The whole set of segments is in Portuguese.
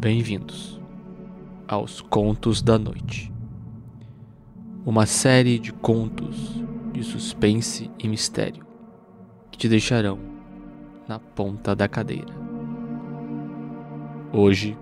Bem-vindos aos Contos da Noite. Uma série de contos de suspense e mistério que te deixarão na ponta da cadeira. Hoje,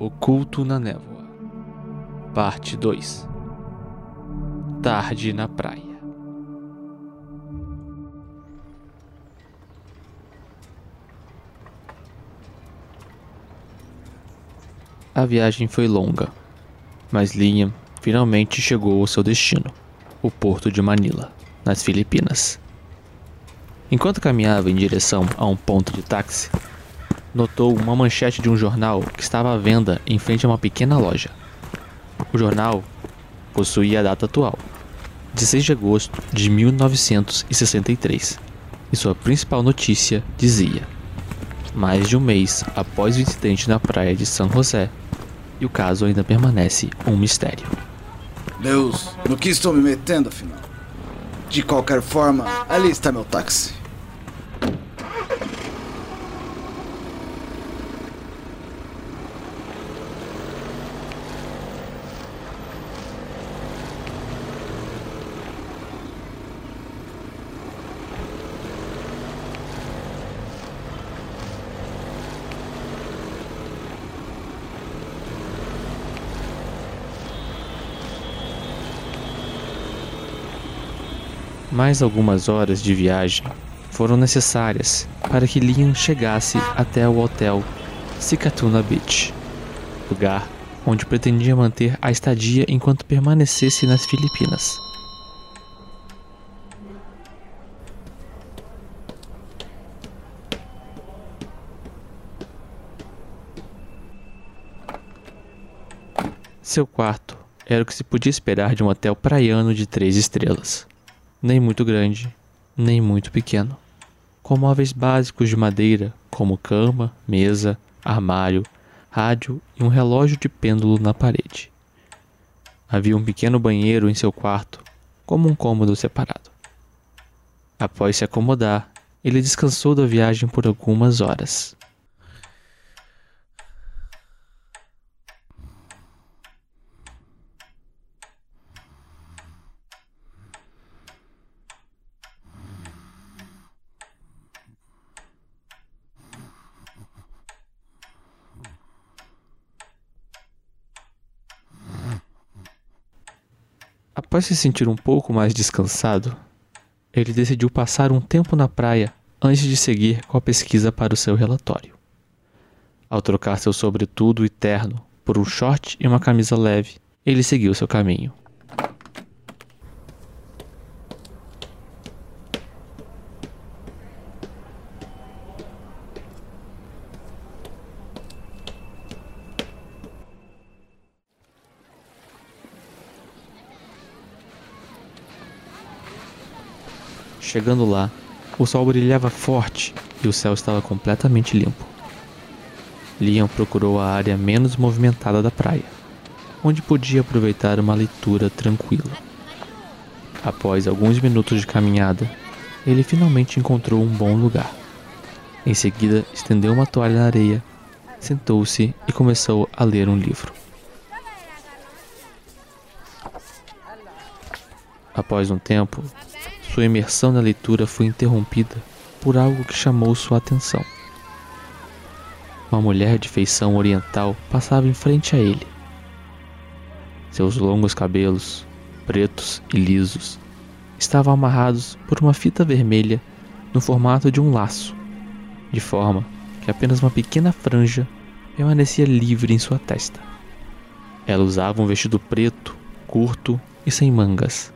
Oculto na Névoa, Parte 2 Tarde na Praia. A viagem foi longa, mas Liam finalmente chegou ao seu destino, o porto de Manila, nas Filipinas. Enquanto caminhava em direção a um ponto de táxi, notou uma manchete de um jornal que estava à venda em frente a uma pequena loja. O jornal possuía a data atual, 16 de agosto de 1963, e sua principal notícia dizia: Mais de um mês após o incidente na praia de São José, e o caso ainda permanece um mistério. Deus, no que estou me metendo afinal? De qualquer forma, ali está meu táxi. Mais algumas horas de viagem foram necessárias para que Liam chegasse até o hotel Sikatuna Beach, lugar onde pretendia manter a estadia enquanto permanecesse nas Filipinas. Seu quarto era o que se podia esperar de um hotel praiano de três estrelas nem muito grande, nem muito pequeno, com móveis básicos de madeira, como cama, mesa, armário, rádio e um relógio de pêndulo na parede. Havia um pequeno banheiro em seu quarto, como um cômodo separado. Após se acomodar, ele descansou da viagem por algumas horas. Após se sentir um pouco mais descansado, ele decidiu passar um tempo na praia antes de seguir com a pesquisa para o seu relatório. Ao trocar seu sobretudo e terno por um short e uma camisa leve, ele seguiu seu caminho. Chegando lá, o sol brilhava forte e o céu estava completamente limpo. Liam procurou a área menos movimentada da praia, onde podia aproveitar uma leitura tranquila. Após alguns minutos de caminhada, ele finalmente encontrou um bom lugar. Em seguida, estendeu uma toalha na areia, sentou-se e começou a ler um livro. Após um tempo, sua imersão na leitura foi interrompida por algo que chamou sua atenção. Uma mulher de feição oriental passava em frente a ele. Seus longos cabelos, pretos e lisos, estavam amarrados por uma fita vermelha no formato de um laço, de forma que apenas uma pequena franja permanecia livre em sua testa. Ela usava um vestido preto, curto e sem mangas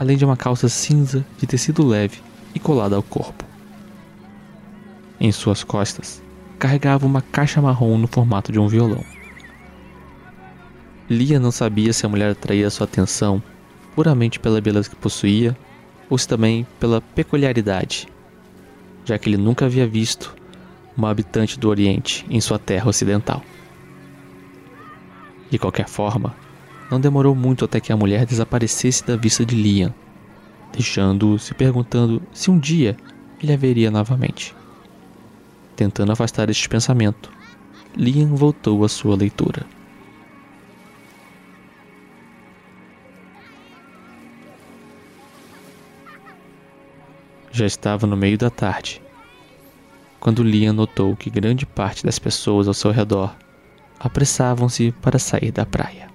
além de uma calça cinza de tecido leve e colada ao corpo. Em suas costas, carregava uma caixa marrom no formato de um violão. Lia não sabia se a mulher atraía sua atenção puramente pela beleza que possuía ou se também pela peculiaridade, já que ele nunca havia visto uma habitante do Oriente em sua terra ocidental. De qualquer forma, não demorou muito até que a mulher desaparecesse da vista de Liam, deixando-o se perguntando se um dia ele a veria novamente. Tentando afastar este pensamento, Liam voltou à sua leitura. Já estava no meio da tarde, quando Liam notou que grande parte das pessoas ao seu redor apressavam-se para sair da praia.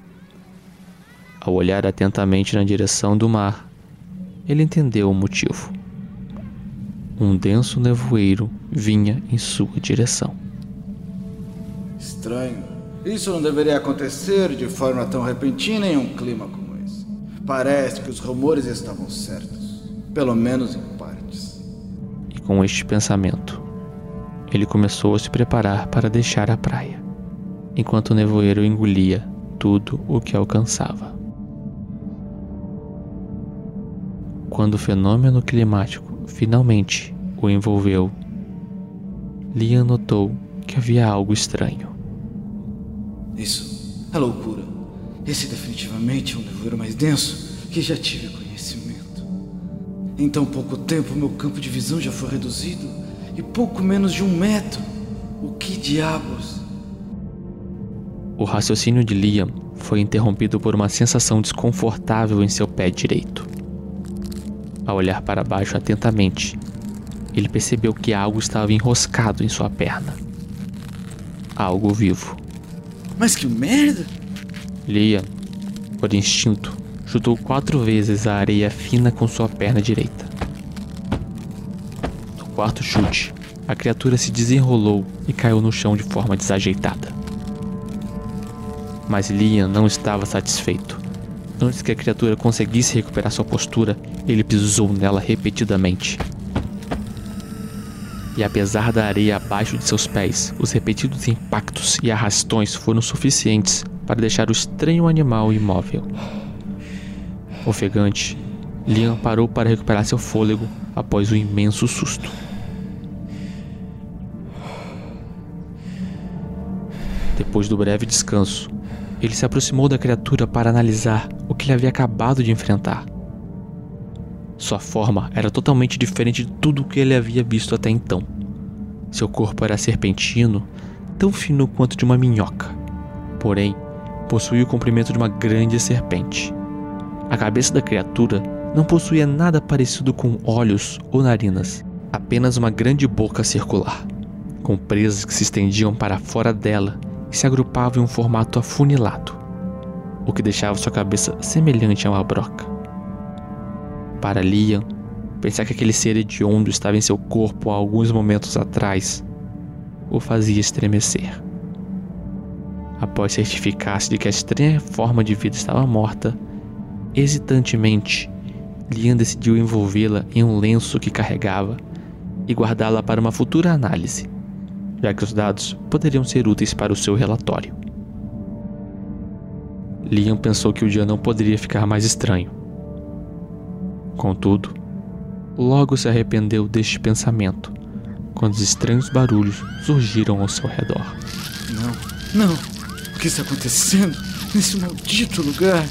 Ao olhar atentamente na direção do mar, ele entendeu o motivo. Um denso nevoeiro vinha em sua direção. Estranho. Isso não deveria acontecer de forma tão repentina em um clima como esse. Parece que os rumores estavam certos, pelo menos em partes. E com este pensamento, ele começou a se preparar para deixar a praia, enquanto o nevoeiro engolia tudo o que alcançava. Quando o fenômeno climático finalmente o envolveu, Liam notou que havia algo estranho. Isso é loucura. Esse definitivamente é um nevoeiro mais denso que já tive conhecimento. Em tão pouco tempo, meu campo de visão já foi reduzido e pouco menos de um metro. O que diabos? O raciocínio de Liam foi interrompido por uma sensação desconfortável em seu pé direito. Ao olhar para baixo atentamente, ele percebeu que algo estava enroscado em sua perna. Algo vivo. Mas que merda! Liam, por instinto, chutou quatro vezes a areia fina com sua perna direita. No quarto chute, a criatura se desenrolou e caiu no chão de forma desajeitada. Mas Liam não estava satisfeito. Antes que a criatura conseguisse recuperar sua postura, ele pisou nela repetidamente. E apesar da areia abaixo de seus pés, os repetidos impactos e arrastões foram suficientes para deixar o estranho animal imóvel. Ofegante, Liam parou para recuperar seu fôlego após o imenso susto. Depois do breve descanso, ele se aproximou da criatura para analisar o que ele havia acabado de enfrentar. Sua forma era totalmente diferente de tudo o que ele havia visto até então. Seu corpo era serpentino, tão fino quanto de uma minhoca. Porém, possuía o comprimento de uma grande serpente. A cabeça da criatura não possuía nada parecido com olhos ou narinas, apenas uma grande boca circular, com presas que se estendiam para fora dela e se agrupavam em um formato afunilado, o que deixava sua cabeça semelhante a uma broca. Para Liam, pensar que aquele ser hediondo estava em seu corpo há alguns momentos atrás o fazia estremecer. Após certificar-se de que a estranha forma de vida estava morta, hesitantemente, Liam decidiu envolvê-la em um lenço que carregava e guardá-la para uma futura análise, já que os dados poderiam ser úteis para o seu relatório. Liam pensou que o dia não poderia ficar mais estranho Contudo, logo se arrependeu deste pensamento quando os estranhos barulhos surgiram ao seu redor. Não, não! O que está acontecendo nesse maldito lugar?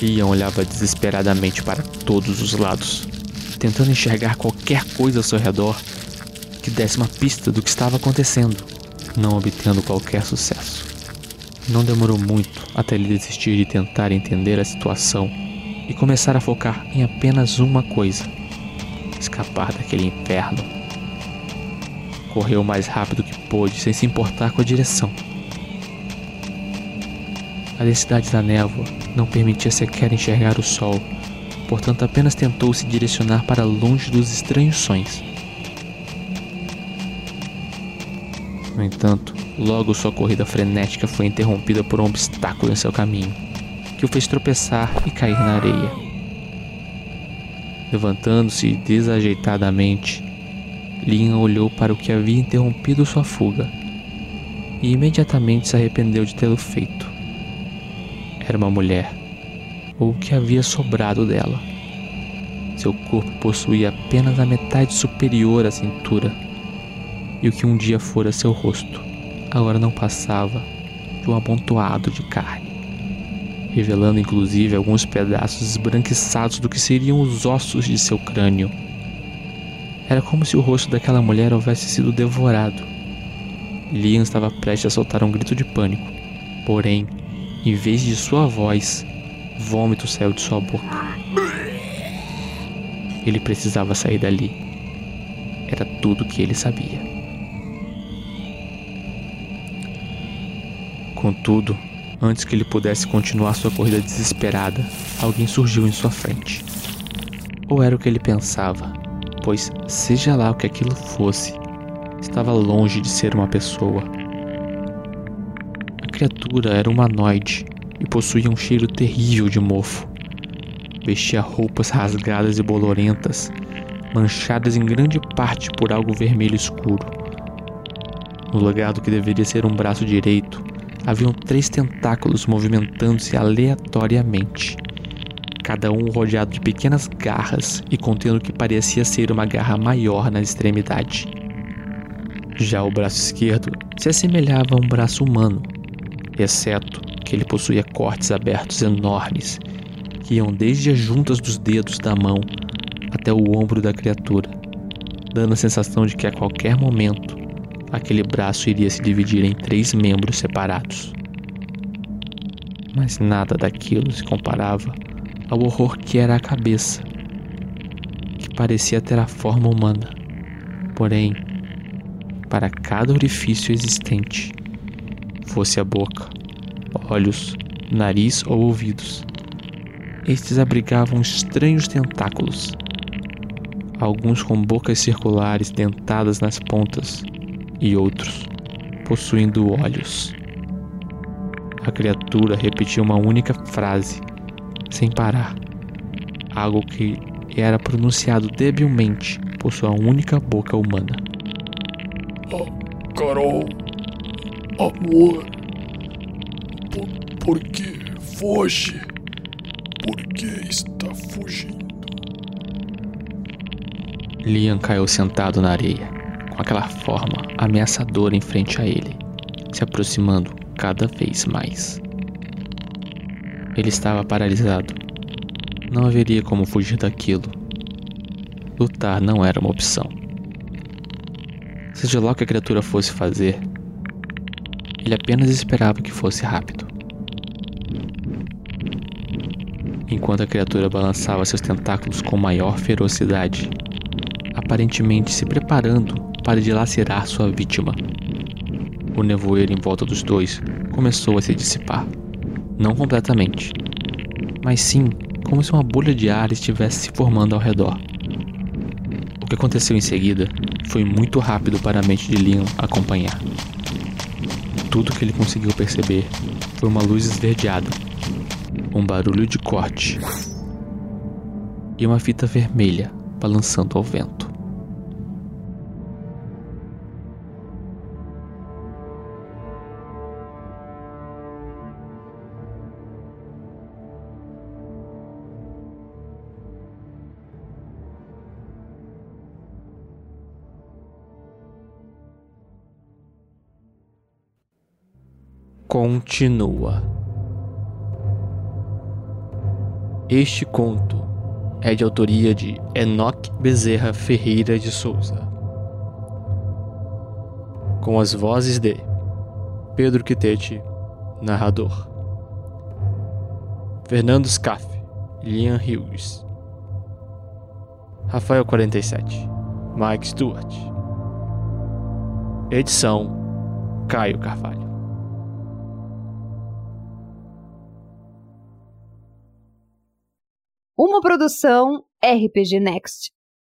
Ian olhava desesperadamente para todos os lados, tentando enxergar qualquer coisa ao seu redor que desse uma pista do que estava acontecendo, não obtendo qualquer sucesso. Não demorou muito até ele desistir de tentar entender a situação e começar a focar em apenas uma coisa: escapar daquele inferno. Correu o mais rápido que pôde, sem se importar com a direção. A densidade da névoa não permitia sequer enxergar o sol, portanto apenas tentou se direcionar para longe dos estranhos sons. No entanto, logo sua corrida frenética foi interrompida por um obstáculo em seu caminho que o fez tropeçar e cair na areia. Levantando-se desajeitadamente, Liam olhou para o que havia interrompido sua fuga e imediatamente se arrependeu de tê-lo feito. Era uma mulher, ou o que havia sobrado dela. Seu corpo possuía apenas a metade superior à cintura, e o que um dia fora seu rosto agora não passava de um amontoado de carne revelando inclusive alguns pedaços esbranquiçados do que seriam os ossos de seu crânio. Era como se o rosto daquela mulher houvesse sido devorado, Liam estava prestes a soltar um grito de pânico. Porém, em vez de sua voz, vômito saiu de sua boca. Ele precisava sair dali. Era tudo que ele sabia. Contudo, antes que ele pudesse continuar sua corrida desesperada, alguém surgiu em sua frente. Ou era o que ele pensava, pois, seja lá o que aquilo fosse, estava longe de ser uma pessoa. A criatura era humanoide e possuía um cheiro terrível de mofo. Vestia roupas rasgadas e bolorentas, manchadas em grande parte por algo vermelho escuro. No lugar do que deveria ser um braço direito, haviam três tentáculos movimentando-se aleatoriamente cada um rodeado de pequenas garras e contendo o que parecia ser uma garra maior na extremidade. Já o braço esquerdo se assemelhava a um braço humano, exceto que ele possuía cortes abertos enormes que iam desde as juntas dos dedos da mão até o ombro da criatura, dando a sensação de que a qualquer momento aquele braço iria se dividir em três membros separados. Mas nada daquilo se comparava ao horror que era a cabeça, que parecia ter a forma humana. Porém, para cada orifício existente, fosse a boca, olhos, nariz ou ouvidos, estes abrigavam estranhos tentáculos, alguns com bocas circulares dentadas nas pontas e outros possuindo olhos. A criatura repetia uma única frase sem parar. Algo que era pronunciado debilmente por sua única boca humana. Oh, Carol, amor, por, por que foge? Por que está fugindo? Liam caiu sentado na areia, aquela forma ameaçadora em frente a ele, se aproximando cada vez mais. Ele estava paralisado. Não haveria como fugir daquilo. Lutar não era uma opção. Seja lá o que a criatura fosse fazer, ele apenas esperava que fosse rápido. Enquanto a criatura balançava seus tentáculos com maior ferocidade, aparentemente se preparando para dilacerar sua vítima. O nevoeiro em volta dos dois começou a se dissipar. Não completamente, mas sim como se uma bolha de ar estivesse se formando ao redor. O que aconteceu em seguida foi muito rápido para a mente de Leon acompanhar. Tudo que ele conseguiu perceber foi uma luz esverdeada, um barulho de corte e uma fita vermelha balançando ao vento. Continua. Este conto é de autoria de Enoch Bezerra Ferreira de Souza, com as vozes de Pedro Quitete, narrador, Fernando Scaff, Liam Hughes, Rafael 47, Mike Stewart, edição Caio Carvalho. Produção RPG Next.